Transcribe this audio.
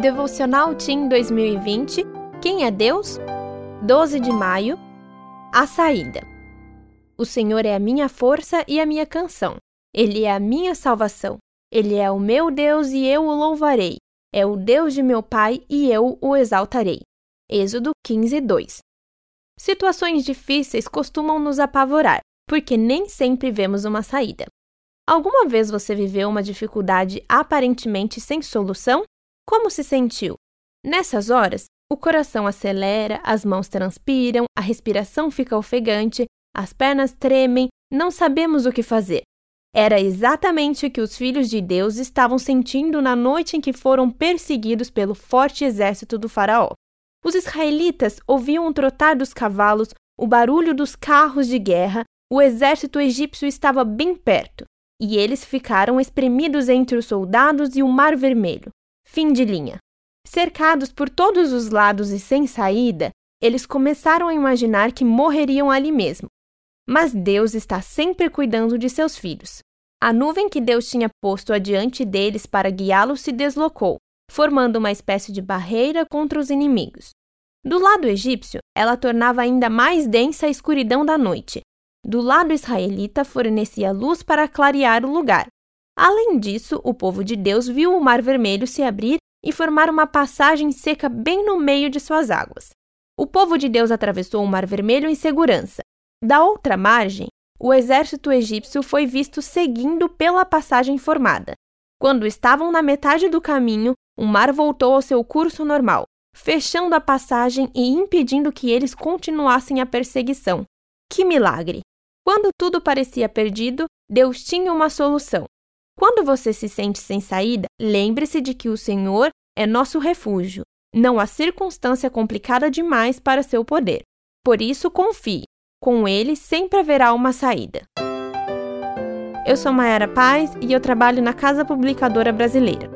Devocional Team 2020 Quem é Deus? 12 de maio A saída. O Senhor é a minha força e a minha canção. Ele é a minha salvação. Ele é o meu Deus e eu o louvarei. É o Deus de meu Pai e eu o exaltarei. Êxodo 15, 2. Situações difíceis costumam nos apavorar, porque nem sempre vemos uma saída. Alguma vez você viveu uma dificuldade aparentemente sem solução? Como se sentiu? Nessas horas, o coração acelera, as mãos transpiram, a respiração fica ofegante, as pernas tremem, não sabemos o que fazer. Era exatamente o que os filhos de Deus estavam sentindo na noite em que foram perseguidos pelo forte exército do Faraó. Os israelitas ouviam o trotar dos cavalos, o barulho dos carros de guerra, o exército egípcio estava bem perto, e eles ficaram espremidos entre os soldados e o Mar Vermelho. Fim de linha. Cercados por todos os lados e sem saída, eles começaram a imaginar que morreriam ali mesmo, mas Deus está sempre cuidando de seus filhos. A nuvem que Deus tinha posto adiante deles para guiá-los se deslocou, formando uma espécie de barreira contra os inimigos. Do lado egípcio, ela tornava ainda mais densa a escuridão da noite. Do lado israelita, fornecia luz para clarear o lugar. Além disso, o povo de Deus viu o Mar Vermelho se abrir e formar uma passagem seca bem no meio de suas águas. O povo de Deus atravessou o Mar Vermelho em segurança, da outra margem, o exército egípcio foi visto seguindo pela passagem formada. Quando estavam na metade do caminho, o mar voltou ao seu curso normal, fechando a passagem e impedindo que eles continuassem a perseguição. Que milagre! Quando tudo parecia perdido, Deus tinha uma solução. Quando você se sente sem saída, lembre-se de que o Senhor é nosso refúgio. Não há circunstância complicada demais para seu poder. Por isso, confie. Com ele sempre haverá uma saída. Eu sou Mayara Paz e eu trabalho na Casa Publicadora Brasileira.